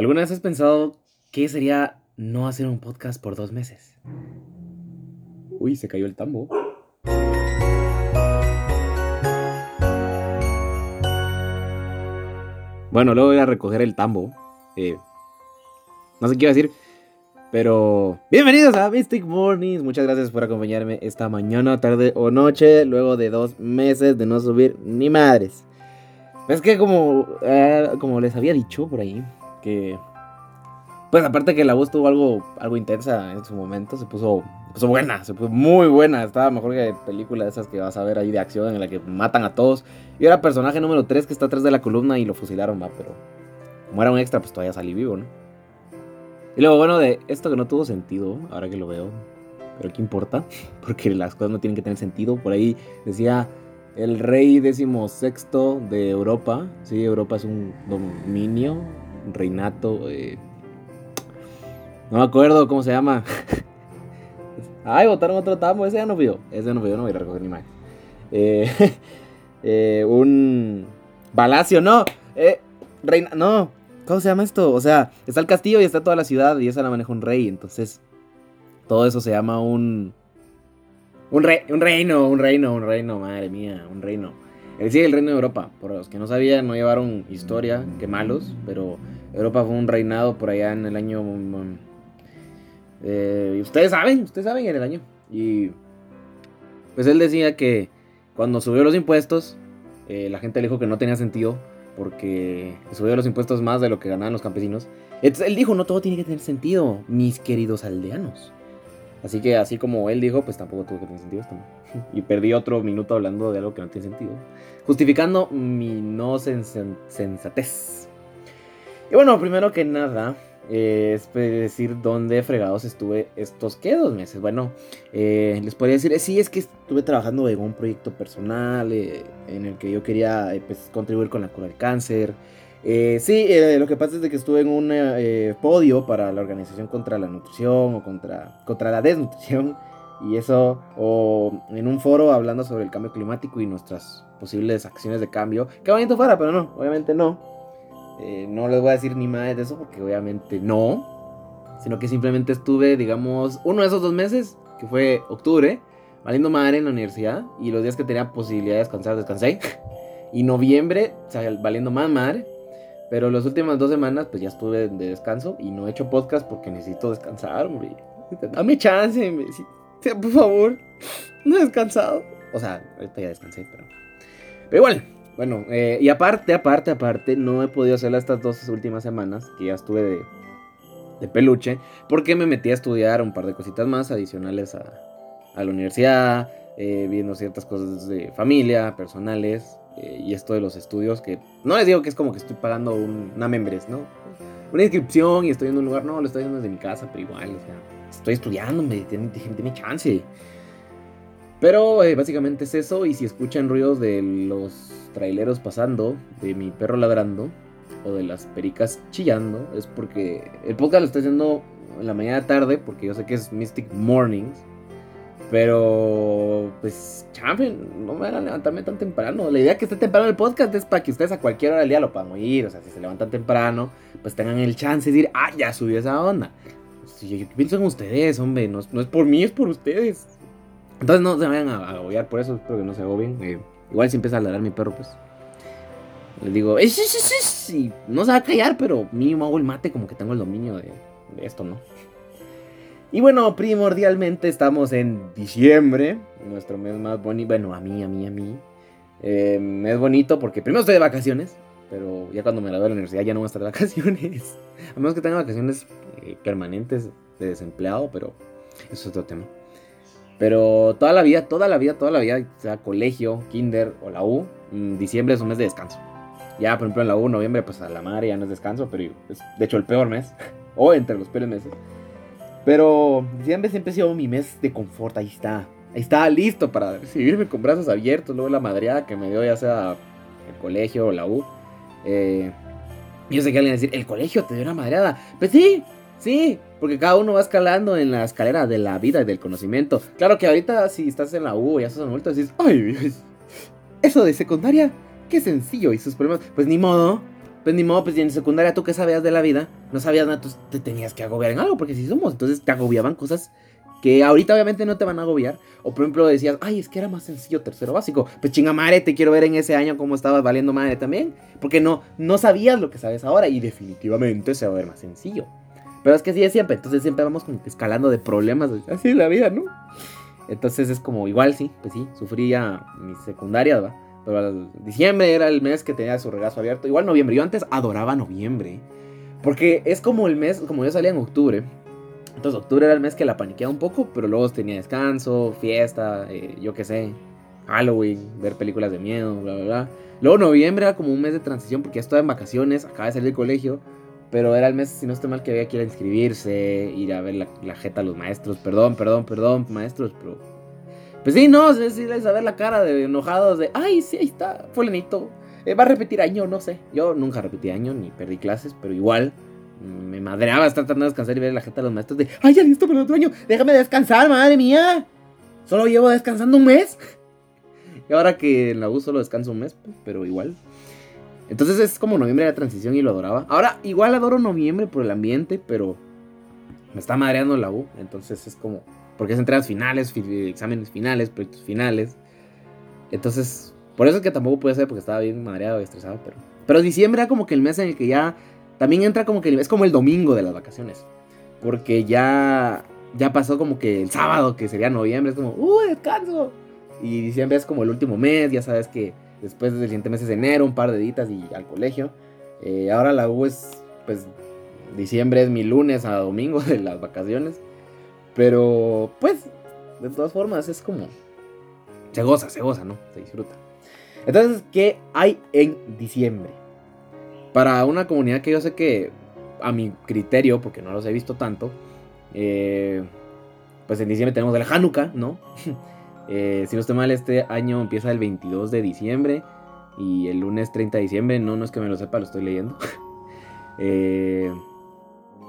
¿Alguna vez has pensado qué sería no hacer un podcast por dos meses? Uy, se cayó el tambo. Bueno, luego voy a recoger el tambo. Eh, no sé qué iba a decir. Pero bienvenidos a Mystic Mornings. Muchas gracias por acompañarme esta mañana, tarde o noche. Luego de dos meses de no subir ni madres. Es que como, eh, como les había dicho por ahí, que... Pues aparte que la voz tuvo algo, algo intensa en su momento, se puso, se puso buena, se puso muy buena. Estaba mejor que película de esas que vas a ver ahí de acción en la que matan a todos. Y era personaje número 3 que está atrás de la columna y lo fusilaron, va, pero como era un extra, pues todavía salí vivo, ¿no? Y luego, bueno, de esto que no tuvo sentido, ahora que lo veo, pero ¿qué importa? Porque las cosas no tienen que tener sentido. Por ahí decía el rey decimosexto de Europa. Sí, Europa es un dominio, reinato. Eh, no me acuerdo cómo se llama. Ay, votaron otro tambo. Ese ya no vio. Ese no vio, no voy a recoger ni más. Eh, eh, un. Palacio, no. Reina. No. ¿Cómo se llama esto? O sea, está el castillo y está toda la ciudad y esa la maneja un rey. Entonces, todo eso se llama un. Un, rey, un reino, un reino, un reino, madre mía, un reino. El sí, el reino de Europa. Por los que no sabían, no llevaron historia, qué malos, pero Europa fue un reinado por allá en el año eh, y ustedes saben, ustedes saben en el año. Y pues él decía que cuando subió los impuestos, eh, la gente le dijo que no tenía sentido porque subió los impuestos más de lo que ganaban los campesinos. Entonces él dijo, no todo tiene que tener sentido, mis queridos aldeanos. Así que así como él dijo, pues tampoco tuvo que tener sentido esto. Y perdí otro minuto hablando de algo que no tiene sentido. Justificando mi no sensatez. Y bueno, primero que nada, eh, es decir dónde fregados estuve estos, ¿qué? Dos meses. Bueno, eh, les podría decir, eh, sí, es que estuve trabajando en un proyecto personal en el que yo quería pues, contribuir con la cura del cáncer. Sí, lo que pasa es de que estuve en un podio para la organización contra la nutrición o contra, contra la desnutrición. Y eso, o en un foro hablando sobre el cambio climático y nuestras posibles acciones de cambio. Qué bonito fuera, pero no, obviamente no. Eh, no les voy a decir ni más de eso porque obviamente no. Sino que simplemente estuve, digamos, uno de esos dos meses, que fue octubre, valiendo madre en la universidad. Y los días que tenía posibilidad de descansar, descansé. y noviembre, o sea, valiendo más madre. Pero las últimas dos semanas, pues ya estuve de descanso y no he hecho podcast porque necesito descansar, hombre. Dame chance, por favor. No he descansado. O sea, ahorita ya descansé, pero. Pero igual, bueno, eh, y aparte, aparte, aparte, no he podido hacerla estas dos últimas semanas, que ya estuve de, peluche, porque me metí a estudiar un par de cositas más adicionales a, la universidad, eh, viendo ciertas cosas de familia, personales, eh, y esto de los estudios, que no les digo que es como que estoy pagando una membres, ¿no? Una inscripción y estoy en un lugar, no, lo estoy haciendo desde mi casa, pero igual, o sea, estoy estudiando, me tiene, chance. Pero básicamente es eso, y si escuchan ruidos de los traileros pasando, de mi perro ladrando o de las pericas chillando, es porque el podcast lo estoy haciendo en la mañana tarde, porque yo sé que es Mystic Mornings. Pero, pues, champion, no me a levantarme tan temprano. La idea que esté temprano el podcast es para que ustedes a cualquier hora del día lo puedan oír. O sea, si se levantan temprano, pues tengan el chance de decir, ah, ya subió esa onda. Si yo pienso en ustedes, hombre, no, no, es por mí, es por ustedes. Entonces no se vayan a agobiar por eso, espero que no se agobien. Eh, Igual si empieza a ladrar mi perro, pues. Le digo, ¡Eh, sí, sí, sí! no se va a callar, pero mínimo hago el mate como que tengo el dominio de, esto, ¿no? Y bueno, primordialmente estamos en diciembre, nuestro mes más bonito. Bueno, a mí, a mí, a mí. Eh, mes bonito porque primero estoy de vacaciones, pero ya cuando me gradué de la universidad ya no voy a estar de vacaciones. A menos que tenga vacaciones eh, permanentes de desempleado, pero eso es otro tema. Pero toda la vida, toda la vida, toda la vida, sea colegio, kinder o la U, mm, diciembre es un mes de descanso. Ya, por ejemplo, en la U, noviembre, pues a la madre ya no es descanso, pero es de hecho el peor mes, o entre los peores meses. Pero diciembre siempre ha sido mi mes de confort, ahí está. Ahí está listo para recibirme con brazos abiertos, luego la madreada que me dio ya sea el colegio o la U. Eh, yo sé que alguien va a decir, ¿el colegio te dio una madreada? Pues sí, Sí, porque cada uno va escalando en la escalera de la vida y del conocimiento. Claro que ahorita si estás en la U y ya estás adulto, decís, ay, eso de secundaria, qué sencillo y sus problemas. Pues ni modo, pues ni modo, pues en secundaria tú que sabías de la vida, no sabías nada, entonces te tenías que agobiar en algo, porque si somos, entonces te agobiaban cosas que ahorita obviamente no te van a agobiar. O por ejemplo decías, ay, es que era más sencillo tercero básico. Pues chinga madre, te quiero ver en ese año cómo estabas valiendo madre también. Porque no, no sabías lo que sabes ahora y definitivamente se va a ver más sencillo. Pero es que así es siempre, entonces siempre vamos como escalando de problemas, así es la vida, ¿no? Entonces es como, igual sí, pues sí, sufría mis secundarias, ¿va? Pero diciembre era el mes que tenía su regazo abierto. Igual noviembre, yo antes adoraba noviembre. Porque es como el mes, como yo salía en octubre, entonces octubre era el mes que la paniqueaba un poco, pero luego tenía descanso, fiesta, eh, yo qué sé, Halloween, ver películas de miedo, bla, bla, bla. Luego noviembre era como un mes de transición porque ya estaba en vacaciones, acaba de salir del colegio, pero era el mes, si no estoy mal, que había que ir a inscribirse, ir a ver la, la jeta a los maestros, perdón, perdón, perdón, maestros, pero... Pues sí, no, es ir a ver la cara de enojados de, ay, sí, ahí está, fulanito, eh, va a repetir año, no sé. Yo nunca repetí año ni perdí clases, pero igual me madreaba estar tratando de descansar y ver la gente de los maestros de, ay, ya listo para el otro año, déjame descansar, madre mía. Solo llevo descansando un mes. Y ahora que en la U solo descanso un mes, pues, pero igual. Entonces es como noviembre de transición y lo adoraba. Ahora igual adoro noviembre por el ambiente, pero me está madreando la U. Entonces es como, porque es entregas finales, exámenes finales, proyectos finales. Entonces, por eso es que tampoco puede ser porque estaba bien madreado y estresado, pero... Pero diciembre era como que el mes en el que ya también entra como que es como el domingo de las vacaciones. Porque ya, ya pasó como que el sábado, que sería noviembre, es como, ¡uh, descanso! Y diciembre es como el último mes, ya sabes que después del siguiente mes es enero, un par de ditas y al colegio. Eh, ahora la U es, pues, diciembre es mi lunes a domingo de las vacaciones. Pero, pues, de todas formas es como, se goza, se goza, ¿no? Se disfruta. Entonces, ¿qué hay en diciembre? Para una comunidad que yo sé que, a mi criterio, porque no los he visto tanto, eh, pues en diciembre tenemos el Hanukkah, ¿no? Eh, si no estoy mal, este año empieza el 22 de diciembre y el lunes 30 de diciembre, no, no es que me lo sepa, lo estoy leyendo. Eh,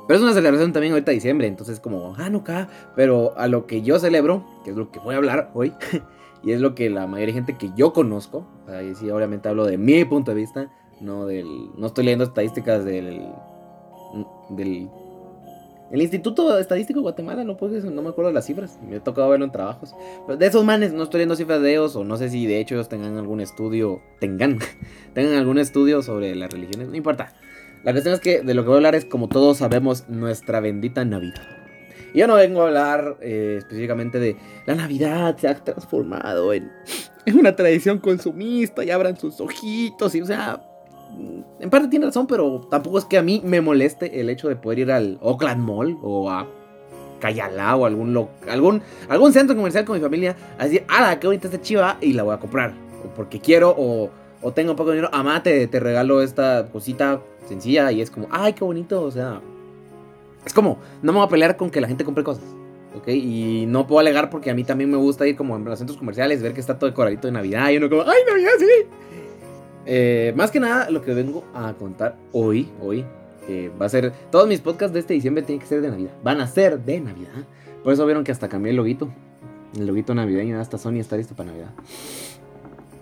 pero es una celebración también ahorita diciembre, entonces como Hanukkah, pero a lo que yo celebro, que es lo que voy a hablar hoy, y es lo que la mayoría de gente que yo conozco, ahí sí obviamente hablo de mi punto de vista, no del no estoy leyendo estadísticas del del el Instituto Estadístico de Guatemala, no puedo, no me acuerdo de las cifras, me ha tocado verlo en trabajos. Pero de esos manes no estoy leyendo cifras de ellos, o no sé si de hecho ellos tengan algún estudio, tengan, tengan algún estudio sobre las religiones, no importa. La cuestión es que de lo que voy a hablar es, como todos sabemos, nuestra bendita Navidad. Y yo no vengo a hablar eh, específicamente de la Navidad se ha transformado en, en una tradición consumista y abran sus ojitos y, o sea, en parte tiene razón, pero tampoco es que a mí me moleste el hecho de poder ir al Oakland Mall o a Cayalá o algún, algún, algún centro comercial con mi familia a decir, ¡ah, qué bonita esta chiva! Y la voy a comprar. Porque quiero o, o tengo poco dinero. Amate, te regalo esta cosita sencilla y es como, ¡ay, qué bonito! O sea, es como, no me voy a pelear con que la gente compre cosas. ¿ok? Y no puedo alegar porque a mí también me gusta ir como en los centros comerciales, ver que está todo decoradito de Navidad y uno como, ¡ay, Navidad, sí! Eh, más que nada, lo que vengo a contar hoy, hoy, va a ser. Todos mis podcasts de este diciembre tienen que ser de Navidad. Van a ser de Navidad. Por eso vieron que hasta cambié el loguito. El loguito navideño. Hasta Sony está listo para Navidad.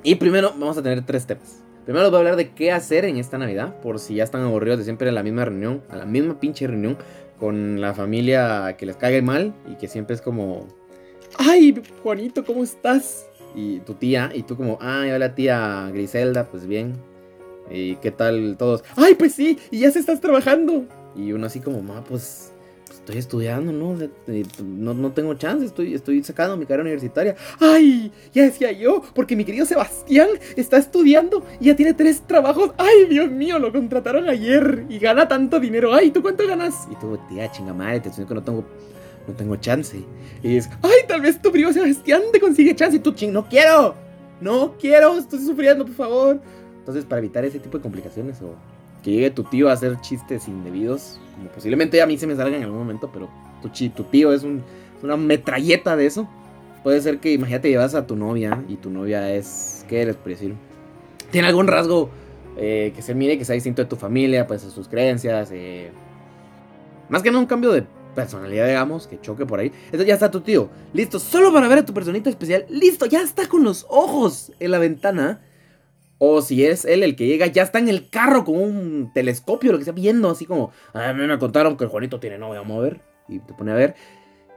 Y primero vamos a tener tres temas. Primero les voy a hablar de qué hacer en esta Navidad. Por si ya están aburridos de siempre en la misma reunión. A la misma pinche reunión. Con la familia que les caiga mal. Y que siempre es como. ¡Ay, Juanito, ¿cómo estás? y tu tía, y tú como, ay, hola tía Griselda, pues bien. ¿Y qué tal todos? Ay, pues sí, y ya se estás trabajando. Y uno así como, ma, pues estoy estudiando, ¿no? ¿no? No tengo chance, estoy, estoy sacando mi carrera universitaria. Ay, ya decía yo, porque mi querido Sebastián está estudiando y ya tiene tres trabajos. Ay, Dios mío, lo contrataron ayer y gana tanto dinero. Ay, ¿tú cuánto ganas? Y tú, tía, chinga madre, te estoy que no tengo no tengo chance. Y es, ay, tal vez tu primo Sebastián te consigue chance y tú, ching, no quiero, no quiero, estoy sufriendo, por favor. Entonces, para evitar ese tipo de complicaciones o que llegue tu tío a hacer chistes indebidos, como posiblemente a mí se me salga en algún momento, pero tu, tío es una metralleta de eso. Puede ser que, imagínate, llevas a tu novia y tu novia es, ¿qué eres por decir? Tiene algún rasgo eh, que se mire que sea distinto de tu familia, pues a sus creencias. Eh, más que nada un cambio de personalidad, digamos, que choque por ahí. Entonces ya está tu tío. Listo, solo para ver a tu personita especial. Listo, ya está con los ojos en la ventana. O si es él el que llega, ya está en el carro con un telescopio, lo que sea, viendo así como, a mí me contaron que el Juanito tiene novia, vamos a ver. Y te pone a ver.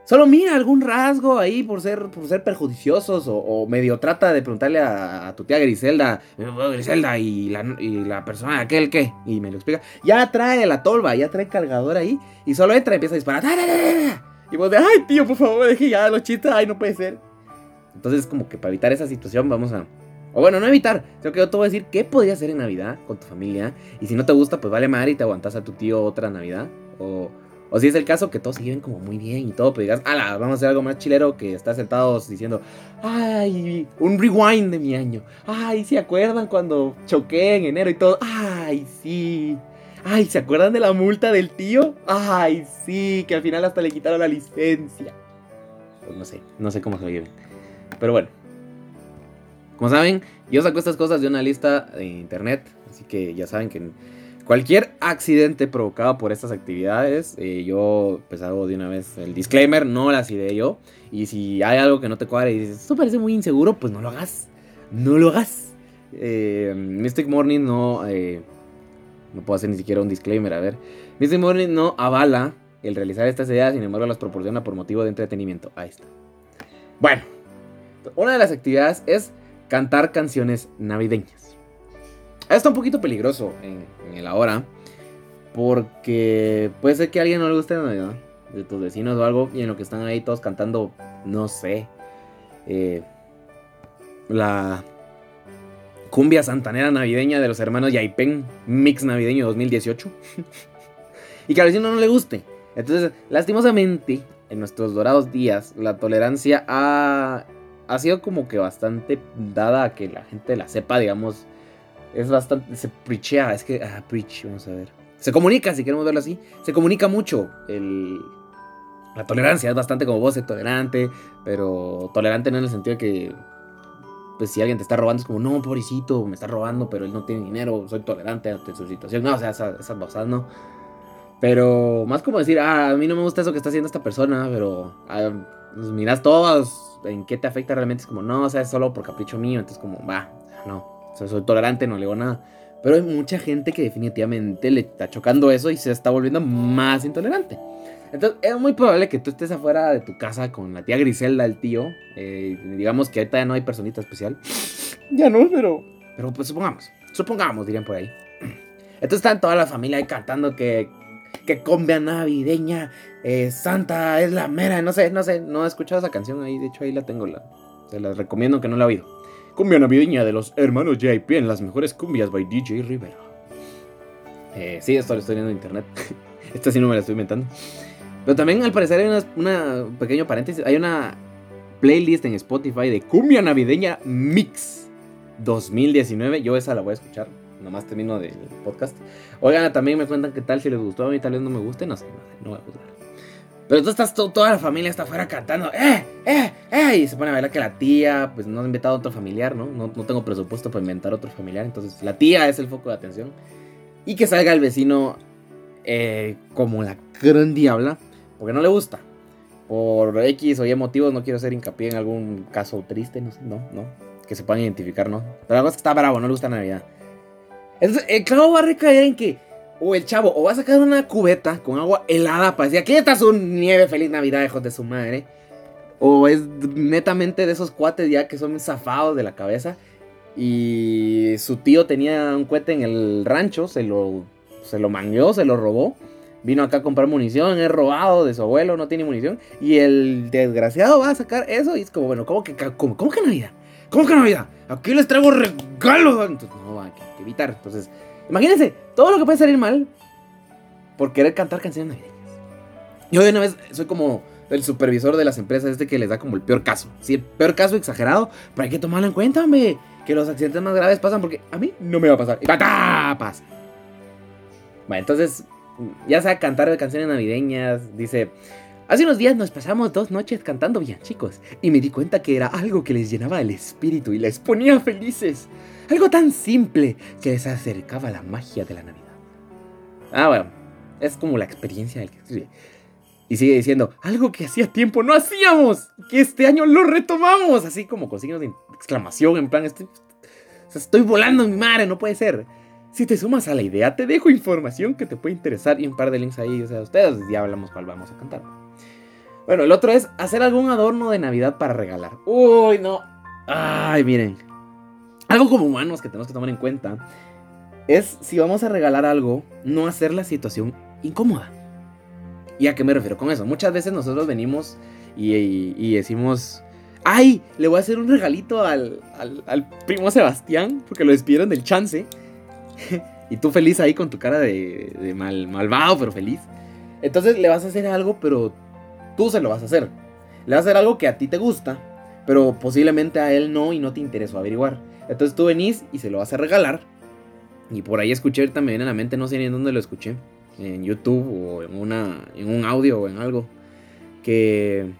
Solo mira algún rasgo ahí por ser, por ser perjudiciosos o, medio trata de preguntarle a, tu tía Griselda, Griselda y la, y la persona aquel qué, y me lo explica. Ya trae la tolva, ya trae cargador ahí y solo entra y empieza a disparar. Y vos de, ay tío, por favor, deje ya los chistes, ay, no puede ser. Entonces como que para evitar esa situación vamos a... O bueno, no evitar, creo que yo te voy a decir qué podría hacer en Navidad con tu familia. Y si no te gusta, pues vale madre y te aguantas a tu tío otra Navidad. O o si es el caso que todos se lleven como muy bien y todo, pues digas, ala, vamos a hacer algo más chilero que estar sentados diciendo, ay, un rewind de mi año. Ay, ¿se acuerdan cuando choqué en enero y todo? Ay, sí. Ay, ¿se acuerdan de la multa del tío? Ay, sí, que al final hasta le quitaron la licencia. Pues no sé, no sé cómo se lo lleven. Pero bueno. Como saben, yo saco estas cosas de una lista de internet. Así que ya saben que Cualquier accidente provocado por estas actividades, eh, yo pues hago de una vez el disclaimer, no las ideé yo. Y si hay algo que no te cuadra y dices, esto parece muy inseguro, pues no lo hagas. No lo hagas. Eh, Mystic Morning no... Eh, no puedo hacer ni siquiera un disclaimer, a ver. Mystic Morning no avala el realizar estas ideas, sin embargo las proporciona por motivo de entretenimiento. Ahí está. Bueno, una de las actividades es cantar canciones navideñas. Está un poquito peligroso en, el ahora. Porque puede ser que a alguien no le guste la Navidad. De tus vecinos o algo. Y en lo que están ahí todos cantando. No sé. Eh, la cumbia santanera navideña de los hermanos Yaipen. Mix navideño 2018. y que al vecino no le guste. Entonces, lastimosamente, en nuestros dorados días, la tolerancia ha, ha sido como que bastante dada a que la gente la sepa, digamos, es bastante, se preachea, es que, ah, preach, vamos a ver. Se comunica, si queremos verlo así, se comunica mucho el, la tolerancia, es bastante como vos, tolerante, pero tolerante no en el sentido de que, pues si alguien te está robando es como, no, pobrecito, me está robando, pero él no tiene dinero, soy tolerante ante su situación, no, o sea, esas, esas cosas no. Pero más como decir, ah, a mí no me gusta eso que está haciendo esta persona, pero ah, pues miras todos en qué te afecta realmente, es como, no, o sea, es solo por capricho mío, entonces como, va, no. Soy tolerante, no le digo nada. Pero hay mucha gente que definitivamente le está chocando eso y se está volviendo más intolerante. Entonces, es muy probable que tú estés afuera de tu casa con la tía Griselda, el tío. Eh, digamos que ahorita ya no hay personita especial. Ya no, pero. Pero pues supongamos. Supongamos, dirían por ahí. Entonces están toda la familia ahí cantando que. Que cumbia navideña. Eh, Santa es la mera. No sé, no sé. No he escuchado esa canción ahí. De hecho, ahí la tengo. La, se la recomiendo que no la he oído. Cumbia navideña de los hermanos JP en las mejores cumbias by DJ Rivera. Eh, sí, esto lo estoy viendo en internet. Esta sí no me la estoy inventando. Pero también al parecer hay una, pequeño paréntesis. Hay una playlist en Spotify de Cumbia Navideña Mix 2019. Yo esa la voy a escuchar. Nomás termino del podcast. Oigan, también me cuentan qué tal, si les gustó. A mí tal vez no me guste. No sé, no, sé, no voy a juzgar. Pero tú estás, toda la familia está afuera cantando, ¡eh, eh, eh! Y se pone a ver que la tía, pues no ha inventado otro familiar, ¿no? ¿no? No tengo presupuesto para inventar otro familiar, entonces la tía es el foco de atención. Y que salga el vecino eh, como la gran diabla, porque no le gusta. Por X o Y motivos, no quiero hacer hincapié en algún caso triste, no, no, no. Que se puedan identificar, ¿no? Pero la cosa es que está bravo, no le gusta Navidad. Entonces, el clavo va a recaer en que o el chavo o va a sacar una cubeta con agua helada para decir, aquí está su nieve, feliz Navidad, hijos de su madre. O es netamente de esos cuates ya que son zafados de la cabeza. Y su tío tenía un cohete en el rancho, se lo, se lo mangueó, se lo robó. Vino acá a comprar munición, es robado de su abuelo, no tiene munición. Y el desgraciado va a sacar eso y es como, bueno, ¿cómo que, cómo, que Navidad? ¿Cómo que Navidad? Aquí les traigo regalos. Entonces, no, hay que evitar. Entonces, Imagínense, todo lo que puede salir mal por querer cantar canciones navideñas. Yo de una vez soy como el supervisor de las empresas este que les da como el peor caso. Sí, el peor caso exagerado, pero hay que tomarlo en cuenta, hombre. Que los accidentes más graves pasan porque a mí no me va a pasar. Y ¡patá! pasa. Bueno, entonces, ya sea cantar canciones navideñas, dice... Hace unos días nos pasamos dos noches cantando bien, chicos, y me di cuenta que era algo que les llenaba el espíritu y les ponía felices. Algo tan simple que les acercaba la magia de la Navidad. Ah, bueno, es como la experiencia del que escribe. Y sigue diciendo, algo que hacía tiempo no hacíamos, que este año lo retomamos, así como con signos de exclamación, en plan, sea, estoy volando mi madre, no puede ser. Si te sumas a la idea, te dejo información que te puede interesar y un par de links ahí. O sea, ustedes ya hablamos cuál vamos a cantar. Bueno, el otro es hacer algún adorno de Navidad para regalar. Uy, no. Ay, miren. Algo como humanos que tenemos que tomar en cuenta es si vamos a regalar algo, no hacer la situación incómoda. ¿Y a qué me refiero con eso? Muchas veces nosotros venimos y, decimos, ay, le voy a hacer un regalito al, al, primo Sebastián porque lo despidieron del chance. y tú feliz ahí con tu cara de, de mal, malvado, pero feliz. Entonces le vas a hacer algo, pero tú se lo vas a hacer. Le vas a hacer algo que a ti te gusta, pero posiblemente a él no y no te interesó averiguar. Entonces tú venís y se lo vas a regalar. Y por ahí escuché, también en la mente, no sé ni en dónde lo escuché. En YouTube o en, una, en un audio o en algo. Que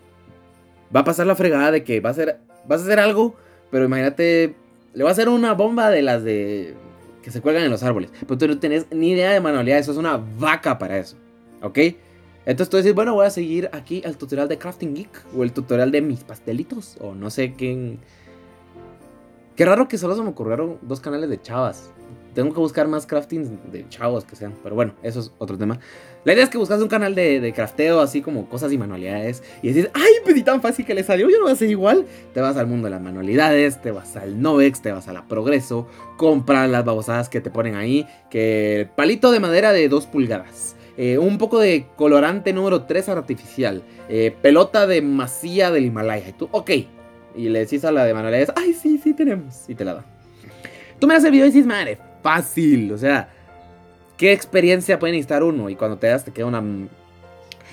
va a pasar la fregada de que va a ser, vas a hacer algo, pero imagínate, le va a hacer una bomba de las de que se cuelgan en los árboles. Pero tú no tenés ni idea de manualidad, eso es una vaca para eso. ¿Ok? Entonces tú dices, bueno, voy a seguir aquí el tutorial de Crafting Geek o el tutorial de mis pastelitos o no sé quién. Qué raro que solo se me ocurrieron dos canales de chavas. Tengo que buscar más crafting de chavos que sean. Pero bueno, eso es otro tema. La idea es que buscas un canal de, de crafteo, así como cosas y manualidades. Y decís, ¡ay, pedí tan fácil que le salió! Yo no voy a hacer igual. Te vas al mundo de las manualidades, te vas al Novex, te vas a la Progreso. Compras las babosadas que te ponen ahí. Que palito de madera de 2 pulgadas eh, un poco de colorante número 3 artificial, eh, pelota de masía del Himalaya. Y tú, ok. Y le decís a la de Manuel, ay, sí, sí tenemos. Y te la da. Tú me das el video y dices, madre, fácil. O sea, ¿qué experiencia puede necesitar uno? Y cuando te das, te queda una.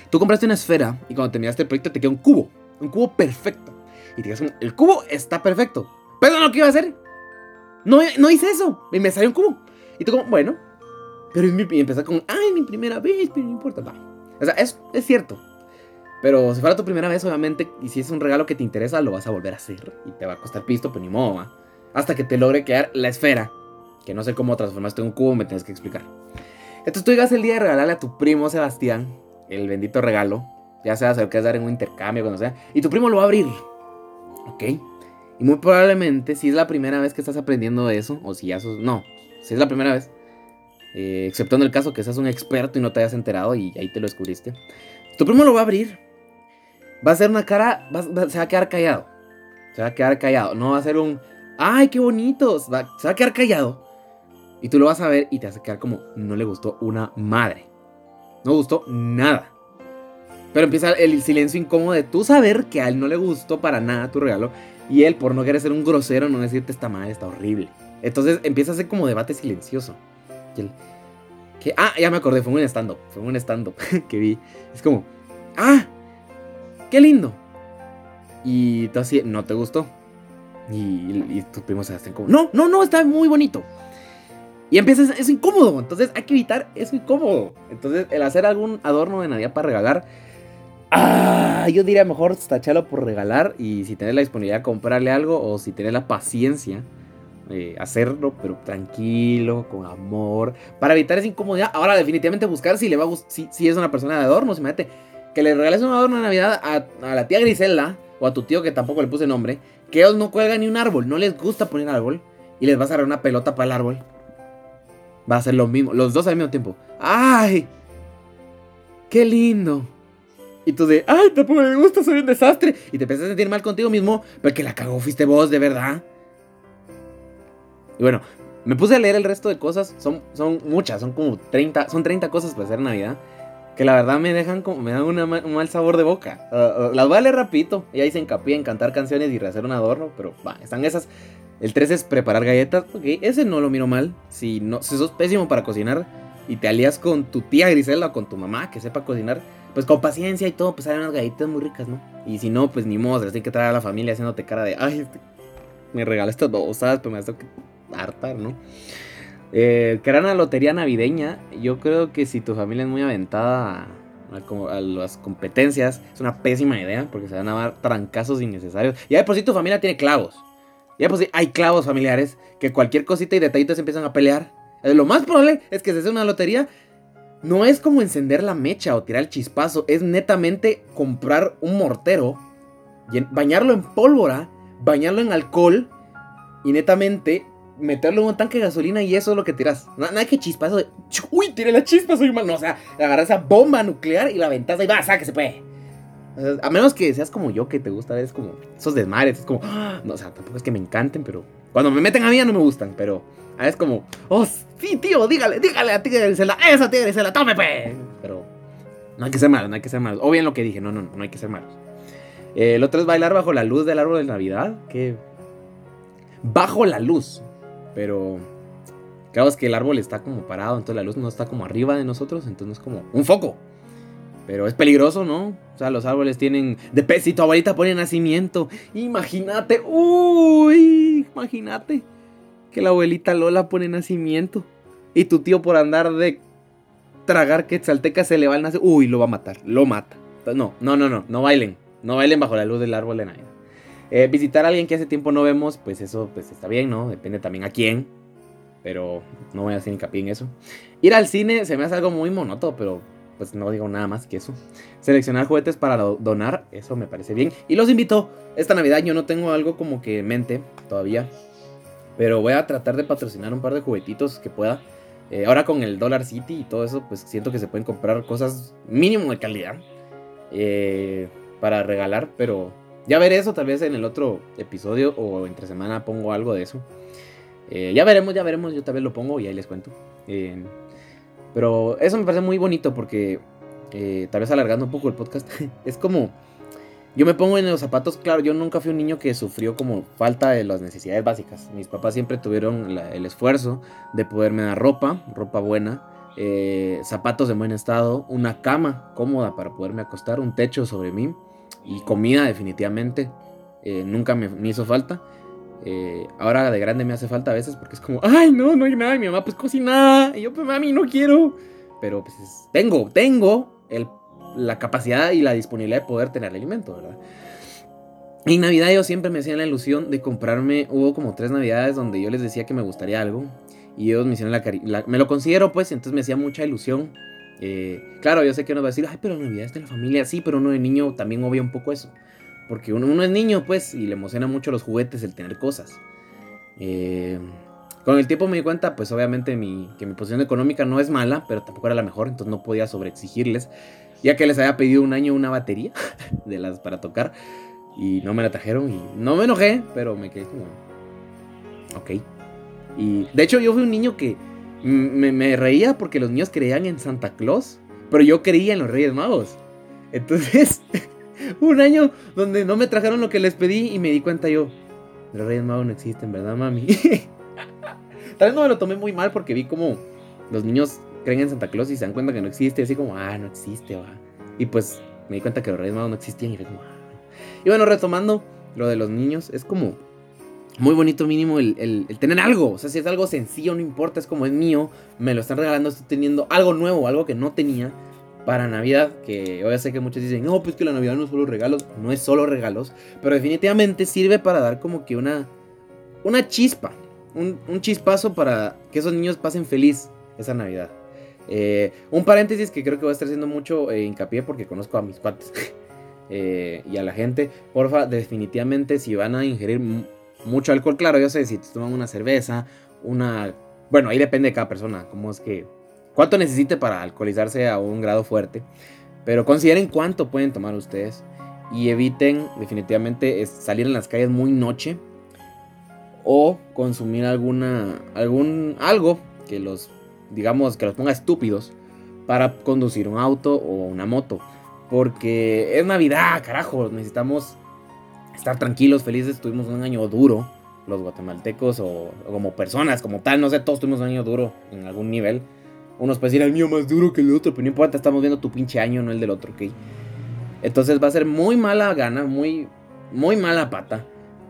Tú compraste una esfera y cuando terminaste el proyecto te queda un cubo. Un cubo perfecto. Y te dices, el cubo está perfecto. Pero no, ¿qué iba a hacer? No, no hice eso. Y me salió un cubo. Y tú, como, bueno, pero es mi, empezar con, ay, mi primera vez, pero no importa. O sea, es, es cierto. Pero si fuera tu primera vez, obviamente, y si es un regalo que te interesa, lo vas a volver a hacer. Y te va a costar pisto, pero ni modo, ¿va? Hasta que te logre quedar la esfera. Que no sé cómo transformaste en un cubo, me tienes que explicar. Entonces tú llegas el día de regalarle a tu primo Sebastián el bendito regalo. Ya sea, se lo quieres dar en un intercambio, cuando sea. Y tu primo lo va a abrir. ¿Ok? Y muy probablemente, si es la primera vez que estás aprendiendo eso, o si ya sos. No, si es la primera vez, eh, excepto en el caso que seas un experto y no te hayas enterado y ahí te lo descubriste. Tu primo lo va a abrir. Va a ser una cara. se va a quedar callado. Se va a quedar callado. No va a ser un. ¡Ay, qué bonito! Se va, a quedar callado. Y tú lo vas a ver y te vas a quedar como. No le gustó una madre. No gustó nada. Pero empieza el silencio incómodo de tú saber que a él no le gustó para nada tu regalo. Y él, por no querer ser un grosero, no decirte esta madre está horrible. Entonces empieza a ser como debate silencioso que, ah, ya me acordé, fue un stand-up. Fue un stand-up que vi. Es como, ah, qué lindo. Y tú así, no te gustó. Y, y tus primos se hacen como, no, no, no, está muy bonito. Y empieza, es incómodo. Entonces hay que evitar eso incómodo. Entonces el hacer algún adorno de Navidad para regalar. Ah, yo diría mejor tacharlo por regalar. Y si tenés la disponibilidad comprarle algo. O si tenés la paciencia eh, hacerlo, pero tranquilo, con amor, para evitar esa incomodidad. Ahora, definitivamente buscar si le va a si, si es una persona de adornos, imagínate, que le regales un adorno de Navidad a, la tía Grisela o a tu tío que tampoco le puse nombre, que ellos no cuelgan ni un árbol, no les gusta poner árbol, y les vas a dar una pelota para el árbol. Va a ser lo mismo, los dos al mismo tiempo. ¡Ay! ¡Qué lindo! Y tú de, ay, tampoco me gusta, soy un desastre. Y te empiezas a sentir mal contigo mismo, porque la cagó fuiste vos, de verdad. Y bueno, me puse a leer el resto de cosas. Son, son muchas, son como 30, son 30 cosas para hacer Navidad. Que la verdad me dejan como, me dan un mal sabor de boca. Uh, uh, las voy a leer rapidito. Y ahí se encapía en cantar canciones y rehacer un adorno. Pero va, están esas. El 3 es preparar galletas. Ok, ese no lo miro mal. Si, no, si sos pésimo para cocinar y te alías con tu tía Grisela o con tu mamá que sepa cocinar, pues con paciencia y todo, pues hay unas galletas muy ricas, ¿no? Y si no, pues ni modo, tienes que traer a la familia haciéndote cara de, ay, me regala estas babosadas, pero me hace que hartar, ¿no? Eh, crear una lotería navideña, yo creo que si tu familia es muy aventada a, las competencias, es una pésima idea porque se van a dar trancazos innecesarios. Ya de por sí tu familia tiene clavos. Ya de por sí hay clavos familiares que cualquier cosita y detallitos empiezan a pelear. Eh, lo más probable es que se hace una lotería. No es como encender la mecha o tirar el chispazo, es netamente comprar un mortero, bañarlo en pólvora, bañarlo en alcohol y netamente meterlo en un tanque de gasolina y eso es lo que tiras. Nada que chispazo de. Uy, tiré la chispa, soy mal. No, o sea, agarras esa bomba nuclear y la ventas y va, que se puede. a menos que seas como yo, que te gusta ver es como esos desmares, es como, ¡ah! no, o sea, tampoco es que me encanten, pero cuando me meten a mí ya no me gustan, pero a es como, oh, sí, tío, dígale, dígale a Tigre esa Tigre Cela, tome, pe. Pero no hay que ser malos, no hay que ser malos. O bien lo que dije, no, no, no hay que ser malos. Eh, el otro es bailar bajo la luz del árbol de Navidad, que bajo la luz. Pero claro es que el árbol está como parado, entonces la luz no está como arriba de nosotros, entonces es como un foco. Pero es peligroso, ¿no? O sea, los árboles tienen. De si tu abuelita pone nacimiento. Imagínate. Uy, imagínate. Que la abuelita Lola pone nacimiento. Y tu tío por andar de tragar quetzalteca se le va al nacimiento. Uy, lo va a matar. Lo mata. No, no, no, no. No bailen. No bailen bajo la luz del árbol de Navidad. Eh, visitar a alguien que hace tiempo no vemos, pues eso pues está bien, ¿no? Depende también a quién. Pero no voy a hacer hincapié en eso. Ir al cine se me hace algo muy monótono, pero pues no digo nada más que eso. Seleccionar juguetes para donar, eso me parece bien. Y los invito, esta Navidad yo no tengo algo como que en mente todavía. Pero voy a tratar de patrocinar un par de juguetitos que pueda. Eh, ahora con el Dollar City y todo eso, pues siento que se pueden comprar cosas mínimo de calidad. Eh, para regalar, pero ya veré eso tal vez en el otro episodio o entre semana pongo algo de eso. Eh, ya veremos, ya veremos, yo tal vez lo pongo y ahí les cuento. Eh, pero eso me parece muy bonito porque eh, tal vez alargando un poco el podcast, es como... Yo me pongo en los zapatos, claro, yo nunca fui un niño que sufrió como falta de las necesidades básicas. Mis papás siempre tuvieron el esfuerzo de poderme dar ropa, ropa buena, zapatos en buen estado, una cama cómoda para poderme acostar, un techo sobre mí y comida definitivamente. Eh, nunca me, hizo falta. Eh, ahora de grande me hace falta a veces porque es como, ay, no, no hay nada. Y mi mamá, pues cocina. Y yo, pues mami, no quiero. Pero pues tengo, tengo el, la capacidad y la disponibilidad de poder tener alimento, ¿verdad? En Navidad yo siempre me hacían la ilusión de comprarme, hubo como tres Navidades donde yo les decía que me gustaría algo y ellos me hicieron la, me lo considero pues, entonces me hacía mucha ilusión eh, claro, yo sé que uno va a decir, ay, pero Navidad es de la familia. Sí, pero uno de niño también obvia un poco eso. Porque uno, es niño, pues, y le emociona mucho los juguetes, el tener cosas. Eh, con el tiempo me di cuenta, pues obviamente mi, que mi posición económica no es mala, pero tampoco era la mejor, entonces no podía sobreexigirles. Ya que les había pedido un año una batería de las para tocar y no me la trajeron y no me enojé, pero me quedé como, ok. Y de hecho yo fui un niño que me, reía porque los niños creían en Santa Claus, pero yo creía en los Reyes Magos. Entonces, un año donde no me trajeron lo que les pedí y me di cuenta yo, los Reyes Magos no existen, ¿verdad, mami? Tal vez no me lo tomé muy mal porque vi como los niños creen en Santa Claus y se dan cuenta que no existe, así como, ah, no existe, va. Y pues me di cuenta que los Reyes Magos no existían y fue como, ah. Y bueno, retomando lo de los niños, es como muy bonito mínimo el, tener algo. O sea, si es algo sencillo, no importa, es como es mío, me lo están regalando, estoy teniendo algo nuevo, algo que no tenía para Navidad. Que hoy sé que muchos dicen, no, pues que la Navidad no es solo regalos, no es solo regalos, pero definitivamente sirve para dar como que una, una chispa, un, chispazo para que esos niños pasen feliz esa Navidad. Eh, un paréntesis que creo que voy a estar haciendo mucho eh, hincapié porque conozco a mis cuates eh, y a la gente. Porfa, definitivamente si van a ingerir mucho alcohol, claro, yo sé, si te toman una cerveza, una... Bueno, ahí depende de cada persona, cómo es que... Cuánto necesite para alcoholizarse a un grado fuerte. Pero consideren cuánto pueden tomar ustedes. Y eviten definitivamente salir en las calles muy noche. O consumir alguna... algún... algo que los... digamos, que los ponga estúpidos. Para conducir un auto o una moto. Porque es Navidad, carajo. Necesitamos estar tranquilos, felices. Tuvimos un año duro, los guatemaltecos, o, como personas, como tal, no sé, todos tuvimos un año duro en algún nivel. Unos pueden decir, el mío más duro que el otro, pero no importa, estamos viendo tu pinche año, no el del otro, ¿ok? Entonces va a ser muy mala gana, muy, muy mala pata.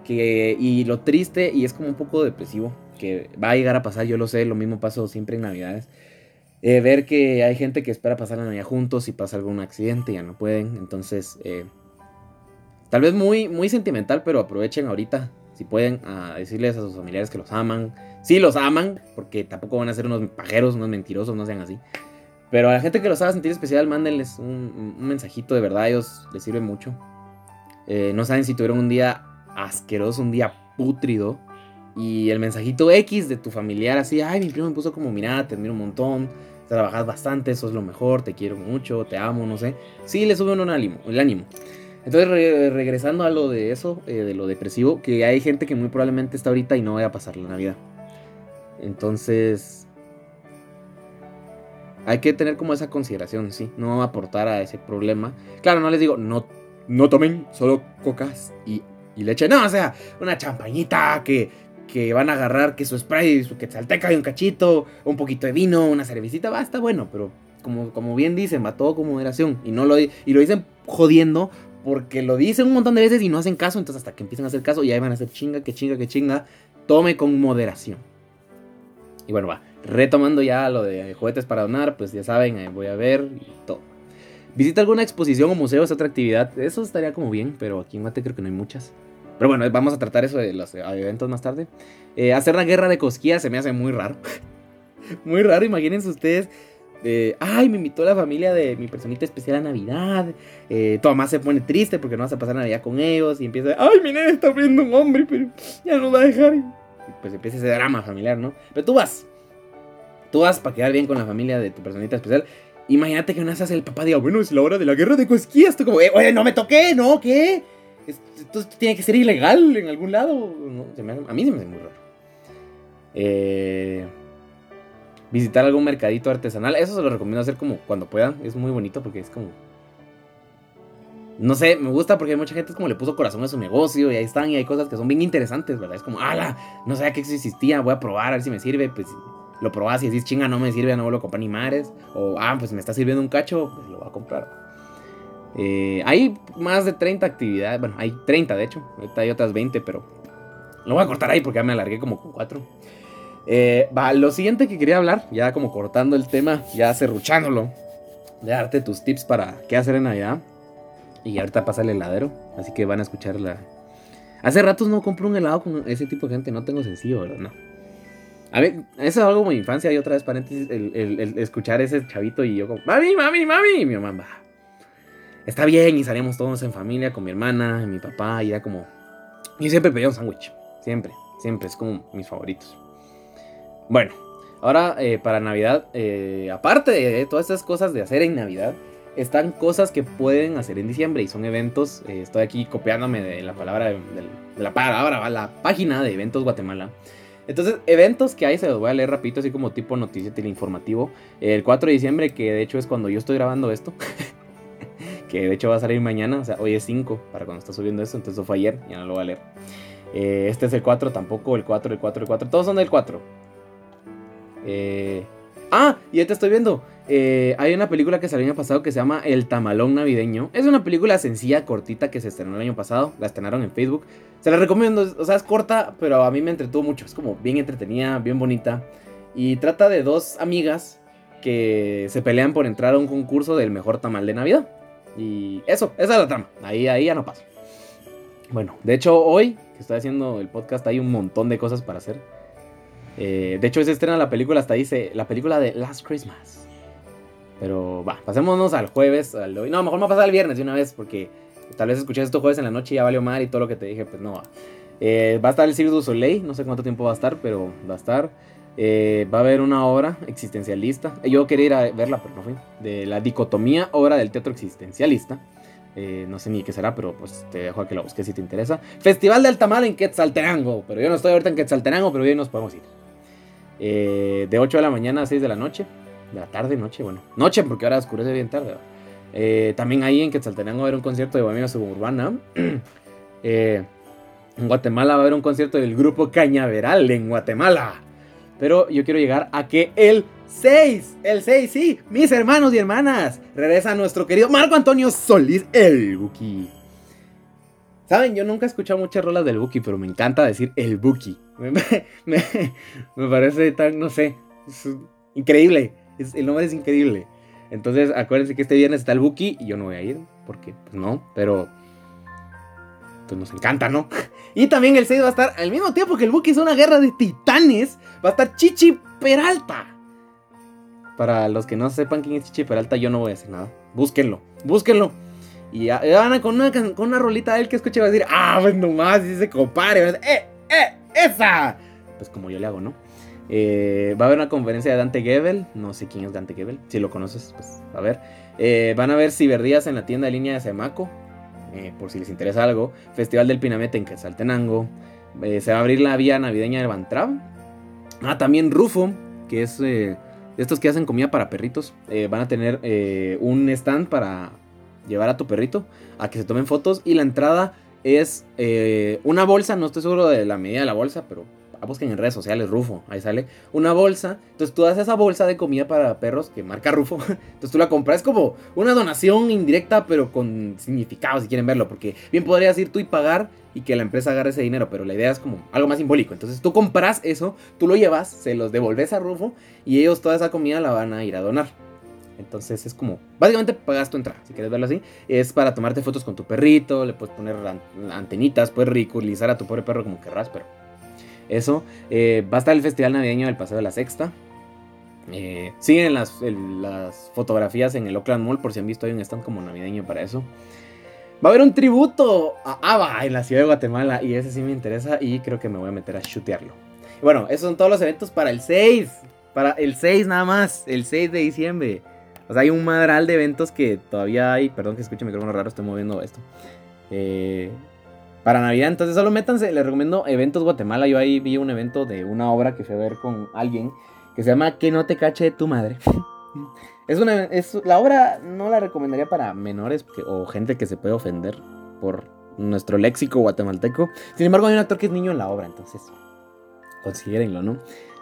Que, y lo triste, y es como un poco depresivo, que va a llegar a pasar, yo lo sé, lo mismo pasó siempre en Navidades. Eh, ver que hay gente que espera pasar la Navidad juntos y pasa algún accidente, ya no pueden. Entonces, eh, Tal vez muy, muy sentimental, pero aprovechen ahorita, si pueden, a decirles a sus familiares que los aman. Sí, los aman, porque tampoco van a ser unos pajeros, unos mentirosos, no sean así. Pero a la gente que los haga sentir especial, mándenles un, mensajito de verdad, ellos les sirve mucho. Eh, no saben si tuvieron un día asqueroso, un día pútrido. Y el mensajito X de tu familiar así, ay, mi primo me puso como, mira, te admiro un montón, trabajas bastante, eso es lo mejor, te quiero mucho, te amo, no sé. Sí, le sube uno el ánimo. El ánimo. Entonces, regresando a lo de eso, eh, de lo depresivo, que hay gente que muy probablemente está ahorita y no vaya a pasar la Navidad. Entonces, hay que tener como esa consideración, ¿sí? No aportar a ese problema. Claro, no les digo, no, no tomen solo cocas y, y leche. No, o sea, una champañita que, que van a agarrar que su spray, su quetzalteca y un cachito, un poquito de vino, una cervecita, va, está bueno, pero como, como bien dicen, va todo con moderación. Y, no lo, y lo dicen jodiendo porque lo dicen un montón de veces y no hacen caso, entonces hasta que empiezan a hacer caso y ahí van a hacer chinga, que chinga, que chinga. Tome con moderación. Y bueno, va. Retomando ya lo de juguetes para donar, pues ya saben, voy a ver y todo. Visita alguna exposición o museo, es otra actividad. Eso estaría como bien, pero aquí en Mate creo que no hay muchas. Pero bueno, vamos a tratar eso de los eventos más tarde. Eh, hacer la guerra de cosquillas se me hace muy raro. muy raro, imagínense ustedes ay, me invitó la familia de mi personita especial a Navidad. Eh, mamá se pone triste porque no vas a pasar Navidad con ellos. Y empieza, ay, mi nena está viendo un hombre, pero ya no va a dejar. Y pues empieza ese drama familiar, ¿no? Pero tú vas. Tú vas para quedar bien con la familia de tu personita especial. Imagínate que una vez el papá diga, bueno, es la hora de la guerra de cosquillas. Tú como, eh, oye, no me toqué, ¿no? ¿Qué? Esto, tiene que ser ilegal en algún lado. a mí se me hace muy raro. Eh visitar algún mercadito artesanal. Eso se lo recomiendo hacer como cuando puedan. Es muy bonito porque es como... No sé, me gusta porque hay mucha gente como le puso corazón a su negocio y ahí están y hay cosas que son bien interesantes, ¿verdad? Es como, ala, no sabía que eso existía, voy a probar a ver si me sirve. Pues lo probas y decís, chinga, no me sirve, no vuelvo a comprar ni mares. O, ah, pues me está sirviendo un cacho, pues lo voy a comprar. Eh, hay más de 30 actividades, bueno, hay 30 de hecho, ahorita hay otras 20, pero lo voy a cortar ahí porque ya me alargué como con 4. Eh, va, lo siguiente que quería hablar, ya como cortando el tema, ya cerruchándolo, de darte tus tips para qué hacer en Navidad. Y ahorita pasa el heladero, así que van a escuchar la... Hace ratos no compro un helado con ese tipo de gente, no tengo sencillo, ¿verdad? No. A ver, eso es algo como mi infancia y otra vez paréntesis, el, escuchar ese chavito y yo como, mami, mami, mami, y mi mamá, va. Está bien, y salíamos todos en familia con mi hermana mi papá, y era como... Y siempre pedía un sándwich, siempre, siempre, es como mis favoritos. Bueno, ahora eh, para Navidad, eh, aparte de todas estas cosas de hacer en Navidad, están cosas que pueden hacer en diciembre y son eventos. Eh, estoy aquí copiándome de la palabra, de, la palabra, la página de Eventos Guatemala. Entonces, eventos que hay, se los voy a leer rapidito, así como tipo noticia informativo. El 4 de diciembre, que de hecho es cuando yo estoy grabando esto. que de hecho va a salir mañana, o sea, hoy es 5 para cuando está subiendo esto, entonces fue ayer, ya no lo voy a leer. este es el 4 tampoco, el 4, el 4, el 4, todos son del 4. Eh, ah, ya te estoy viendo. Eh, hay una película que salió el año pasado que se llama El Tamalón Navideño. Es una película sencilla, cortita, que se estrenó el año pasado. La estrenaron en Facebook. Se la recomiendo. O sea, es corta, pero a mí me entretuvo mucho. Es como bien entretenida, bien bonita. Y trata de dos amigas que se pelean por entrar a un concurso del mejor tamal de Navidad. Y eso, esa es la trama. Ahí, ahí ya no pasa. Bueno, de hecho, hoy que estoy haciendo el podcast hay un montón de cosas para hacer. Eh, de hecho, se estrena la película, hasta dice, la película de Last Christmas. Pero va, pasémonos al jueves. Al hoy. No, mejor me va a pasar el viernes de una vez, porque tal vez escuché esto jueves en la noche y ya valió mal y todo lo que te dije, pues no va. Eh, va a estar el Cirque du Soleil, no sé cuánto tiempo va a estar, pero va a estar. Eh, va a haber una obra existencialista. Yo quería ir a verla, pero no fui. De la dicotomía obra del teatro existencialista. no sé ni qué será, pero pues te dejo a que la busques si te interesa. Festival del Tamal en Quetzaltenango. Pero yo no estoy ahorita en Quetzaltenango, pero bien nos podemos ir. Eh, de 8 de la mañana a 6 de la noche. De la tarde, noche, bueno. Noche, porque ahora oscurece bien tarde. Eh, también ahí en Quetzaltenango va a haber un concierto de Bohemia Suburbana. Eh, en Guatemala va a haber un concierto del grupo Cañaveral en Guatemala. Pero yo quiero llegar a que el 6, el 6, sí, mis hermanos y hermanas, regresa nuestro querido Marco Antonio Solís, el Buki. Saben, yo nunca he escuchado muchas rolas del Buki, pero me encanta decir el Buki. Me, parece tan, no sé, increíble. el nombre es increíble. Entonces, acuérdense que este viernes está el Buki y yo no voy a ir, porque pues no, pero pues nos encanta, ¿no? Y también el 6 va a estar al mismo tiempo que el Buki es una guerra de titanes, va a estar Chichi Peralta. Para los que no sepan quién es Chichi Peralta, yo no voy a hacer nada. Búsquenlo, búsquenlo. Y van con una, con una rolita de él que escuche va a decir, ah, pues nomás, dice compadre. Eh, eh, ¡Esa! Pues como yo le hago, ¿no? Eh, va a haber una conferencia de Dante Gebel. No sé quién es Dante Gebel. Si lo conoces, pues a ver. Eh, van a ver ciberdías en la tienda de línea de Semaco. Eh, por si les interesa algo. Festival del Pinamete en Quetzaltenango. se va a abrir la vía navideña de Bantrab. Ah, también Rufo, que es estos que hacen comida para perritos. van a tener un stand para llevar a tu perrito a que se tomen fotos. Y la entrada es una bolsa. No estoy seguro de la medida de la bolsa, pero busquen en redes sociales Rufo, ahí sale una bolsa. Entonces tú das esa bolsa de comida para perros que marca Rufo. Entonces tú la compras, es como una donación indirecta, pero con significado si quieren verlo. Porque bien podrías ir tú y pagar y que la empresa agarre ese dinero, pero la idea es como algo más simbólico. Entonces tú compras eso, tú lo llevas, se los devolves a Rufo y ellos toda esa comida la van a ir a donar. Entonces es como, básicamente pagas tu entrada, si quieres verlo así. Es para tomarte fotos con tu perrito, le puedes poner antenitas, puedes ridiculizar a tu pobre perro como querrás, pero eso. Eh, va a estar el Festival Navideño del Paseo de la Sexta. Eh, siguen las, fotografías en el Oakland Mall por si han visto hay un stand como navideño para eso. Va a haber un tributo a Ava en la ciudad de Guatemala y ese sí me interesa y creo que me voy a meter a chutearlo. Bueno, esos son todos los eventos para el 6. Para el 6 nada más, el 6 de diciembre. O sea, hay un madral de eventos que todavía hay. Perdón que escuche micrófono raro, estoy moviendo esto. Eh, para Navidad. Entonces solo métanse, les recomiendo Eventos Guatemala. Yo ahí vi un evento de una obra que fui a ver con alguien que se llama Que no te cache tu madre. es una, es, la obra no la recomendaría para menores o gente que se puede ofender por nuestro léxico guatemalteco. Sin embargo, hay un actor que es niño en la obra, entonces considérenlo, ¿no?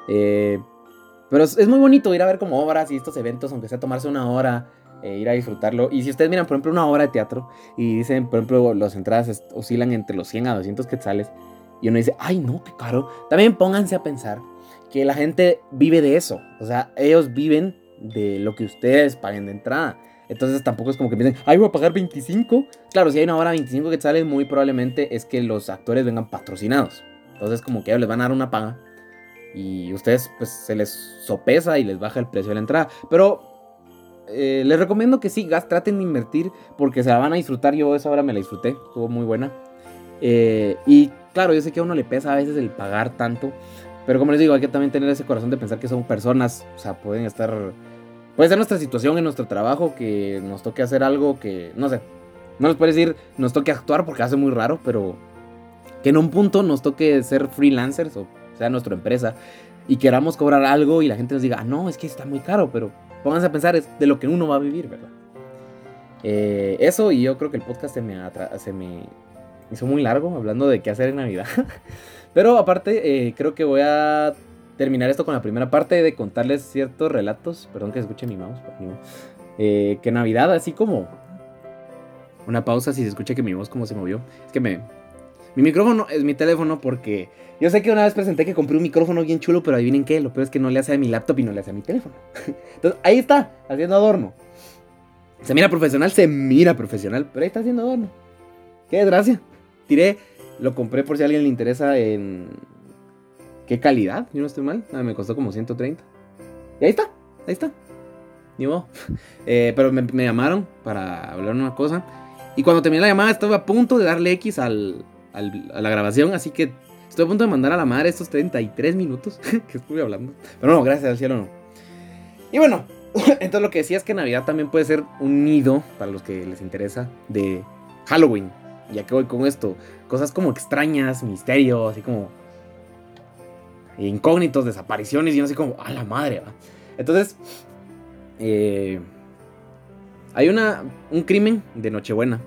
Eh, pero es, muy bonito ir a ver como obras y estos eventos, aunque sea tomarse una hora e ir a disfrutarlo. Y si ustedes miran, por ejemplo, una obra de teatro y dicen, por ejemplo, las entradas oscilan entre los 100 a 200 quetzales y uno dice, ay, no, qué caro. También pónganse a pensar que la gente vive de eso. O sea, ellos viven de lo que ustedes paguen de entrada. Entonces tampoco es como que piensen, ay, voy a pagar 25. Claro, si hay una hora 25 quetzales, muy probablemente es que los actores vengan patrocinados. Entonces como que ellos les van a dar una paga y ustedes pues se les sopesa y les baja el precio de la entrada. Pero eh, les recomiendo que sí, gas, traten de invertir porque se la van a disfrutar. Yo esa hora me la disfruté, estuvo muy buena. Eh, y claro, yo sé que a uno le pesa a veces el pagar tanto, pero como les digo, hay que también tener ese corazón de pensar que son personas, o sea, pueden estar, puede ser nuestra situación en nuestro trabajo, que nos toque hacer algo que, no sé, no nos puede decir, nos toque actuar porque hace muy raro, pero que en un punto nos toque ser freelancers, o sea, nuestra empresa, y queramos cobrar algo y la gente nos diga, ah, no, es que está muy caro, pero pónganse a pensar, es de lo que uno va a vivir, ¿verdad? Eh, eso y yo creo que el podcast se me, se me hizo muy largo hablando de qué hacer en Navidad. Pero aparte, eh, creo que voy a terminar esto con la primera parte de contarles ciertos relatos. Perdón que escuche mi mouse. Eh, que Navidad, así como... Una pausa si se escucha que mi voz como se movió. Es que me... Mi micrófono es mi teléfono porque yo sé que una vez presenté que compré un micrófono bien chulo, pero adivinen qué, lo peor es que no le hace a mi laptop y no le hace a mi teléfono. Entonces, ahí está, haciendo adorno. Se mira profesional, se mira profesional, pero ahí está haciendo adorno. Qué desgracia. Tiré, lo compré por si a alguien le interesa en... ¿Qué calidad? Yo no estoy mal. me costó como 130. Y ahí está, ahí está. Ni modo. Eh, pero me, llamaron para hablar una cosa. Y cuando terminé la llamada estaba a punto de darle X al, a la grabación, así que Estoy a punto de mandar a la madre estos 33 minutos que estuve hablando. Pero no, gracias al cielo no. Y bueno, entonces lo que decía es que Navidad también puede ser un nido, para los que les interesa, de Halloween. Ya que voy con esto, cosas como extrañas, misterios, así como incógnitos, desapariciones y no sé como, a la madre. Entonces, eh, hay una, un crimen de Nochebuena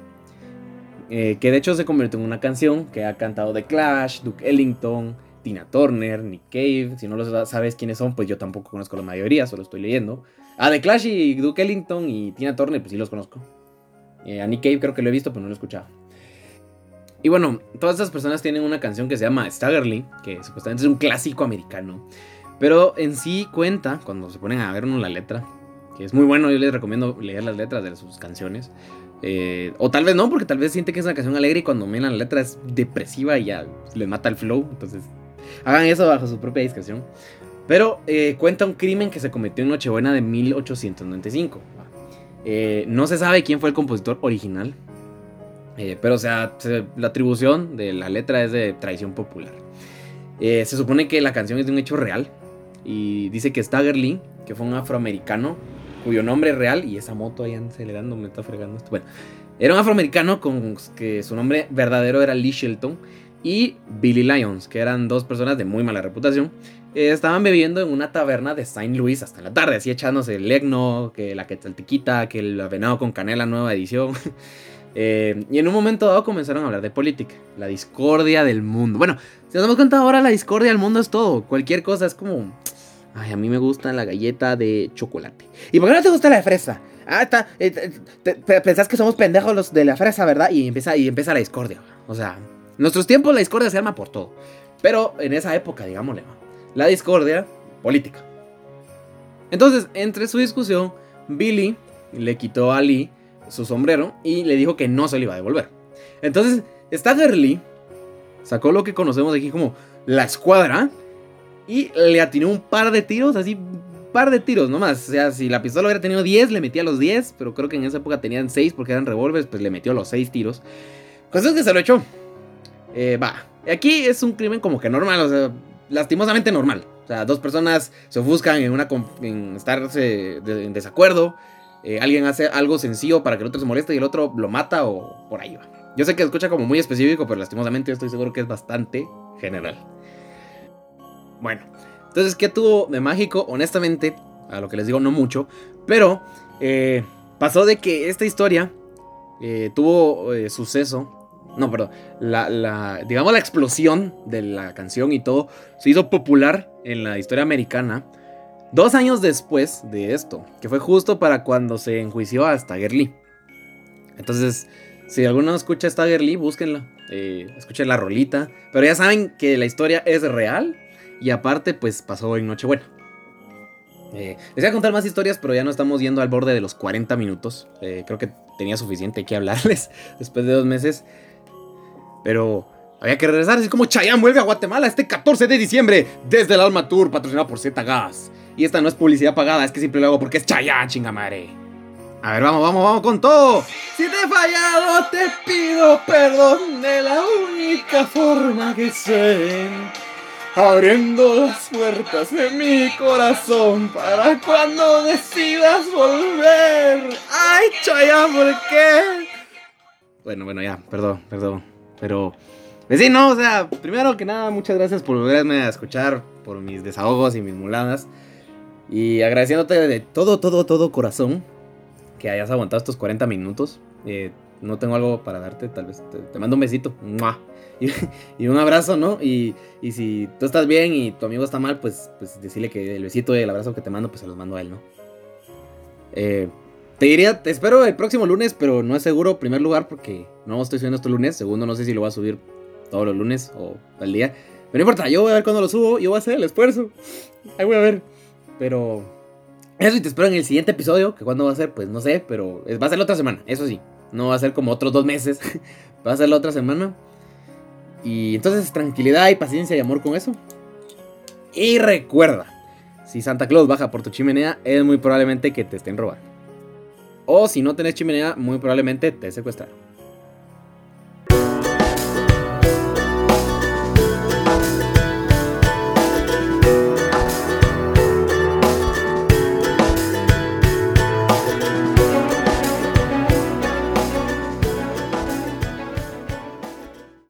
eh, que de hecho se convirtió en una canción que ha cantado The Clash, Duke Ellington, Tina Turner, Nick Cave. Si no lo sabes quiénes son, pues yo tampoco conozco la mayoría, solo estoy leyendo. A The Clash y Duke Ellington y Tina Turner, pues sí los conozco. Eh, a Nick Cave creo que lo he visto, pero no lo he escuchado. Y bueno, todas estas personas tienen una canción que se llama Staggerly, que supuestamente es un clásico americano. Pero en sí cuenta, cuando se ponen a ver la letra, que es muy bueno, yo les recomiendo leer las letras de sus canciones. Eh, o tal vez no, porque tal vez siente que es una canción alegre y cuando miran la letra es depresiva y ya les mata el flow. Entonces, hagan eso bajo su propia discreción. Pero eh, cuenta un crimen que se cometió en Nochebuena de 1895. Eh, no se sabe quién fue el compositor original. pero o sea, la atribución de la letra es de tradición popular. Eh, se supone que la canción es de un hecho real. Y dice que Stagger Lee, que fue un afroamericano, cuyo nombre real, y esa moto ahí acelerando, me está fregando esto. Bueno, era un afroamericano con que su nombre verdadero era Lee Shelton y Billy Lyons, que eran dos personas de muy mala reputación. Eh, estaban bebiendo en una taberna de Saint Louis hasta la tarde, así echándose el legno, que la quetzaltiquita, que el venado con canela nueva edición. Eh, y en un momento dado comenzaron a hablar de política, la discordia del mundo. Bueno, si nos damos cuenta ahora, la discordia del mundo es todo. Cualquier cosa es como, ay, a mí me gusta la galleta de chocolate. ¿Y por qué no te gusta la de fresa? Ah, está, eh, pensás que somos pendejos los de la fresa, ¿verdad? Y empieza, y empieza la discordia. O sea, en nuestros tiempos la discordia se arma por todo. Pero en esa época, digámosle, la discordia política. Entonces, entre su discusión, Billy le quitó a Lee su sombrero y le dijo que no se lo iba a devolver. Entonces, Stagger Lee sacó lo que conocemos aquí como la escuadra y le atinó un par de tiros, así, un par de tiros nomás. O sea, si la pistola hubiera tenido 10, le metía los 10, pero creo que en esa época tenían 6 porque eran revólveres, pues le metió los 6 tiros. Cosa es que se lo echó. Eh, va, aquí es un crimen como que normal, o sea, lastimosamente normal. O sea, dos personas se ofuscan en, una, en estarse en desacuerdo. Eh, alguien hace algo sencillo para que el otro se moleste y el otro lo mata o por ahí va. Yo sé que escucha como muy específico, pero lastimosamente estoy seguro que es bastante general. Bueno, entonces, ¿qué tuvo de mágico? Honestamente, a lo que les digo, no mucho. Pero eh, pasó de que esta historia eh, tuvo suceso no, perdón, la, digamos la explosión de la canción y todo se hizo popular en la historia americana dos años después de esto, que fue justo para cuando se enjuició a Stagger Lee. Entonces, si alguno escucha Stagger Lee, búsquenla, eh, escuchen la rolita, pero ya saben que la historia es real y aparte pues pasó en Nochebuena. Eh, les voy a contar más historias, pero ya no estamos yendo al borde de los 40 minutos. Eh, creo que tenía suficiente que hablarles después de dos meses. Pero había que regresar, así como Chayanne vuelve a Guatemala este 14 de diciembre desde el Alma Tour, patrocinado por Z Gas. Y esta no es publicidad pagada, es que siempre lo hago porque es Chayanne, chingamare. A ver, vamos, vamos, vamos con todo. Si te he fallado, te pido perdón de la única forma que sé. Abriendo las puertas de mi corazón para cuando decidas volver. Ay, Chayanne, ¿por qué? Bueno, bueno, ya, perdón, perdón. Pero, pues sí, no, o sea, primero que nada, muchas gracias por volverme a escuchar, por mis desahogos y mis muladas. Y agradeciéndote de todo, todo, todo corazón que hayas aguantado estos 40 minutos. Eh, no tengo algo para darte, tal vez te, mando un besito. Y, un abrazo, ¿no? Y, y, si tú estás bien y tu amigo está mal, pues, pues decirle que el besito y el abrazo que te mando, pues se los mando a él, ¿no? Eh, te diría, te espero el próximo lunes, pero no es seguro. Primer lugar, porque no estoy subiendo esto lunes. Segundo, no sé si lo voy a subir todos los lunes o al día. Pero no importa, yo voy a ver cuando lo subo. Yo voy a hacer el esfuerzo. Ahí voy a ver. Pero. Eso y te espero en el siguiente episodio. Que cuando va a ser, pues no sé. Pero va a ser la otra semana. Eso sí. No va a ser como otros dos meses. va a ser la otra semana. Y entonces tranquilidad y paciencia y amor con eso. Y recuerda. Si Santa Claus baja por tu chimenea, es muy probablemente que te estén robando. O si no tenés chimenea, muy probablemente te secuestraron.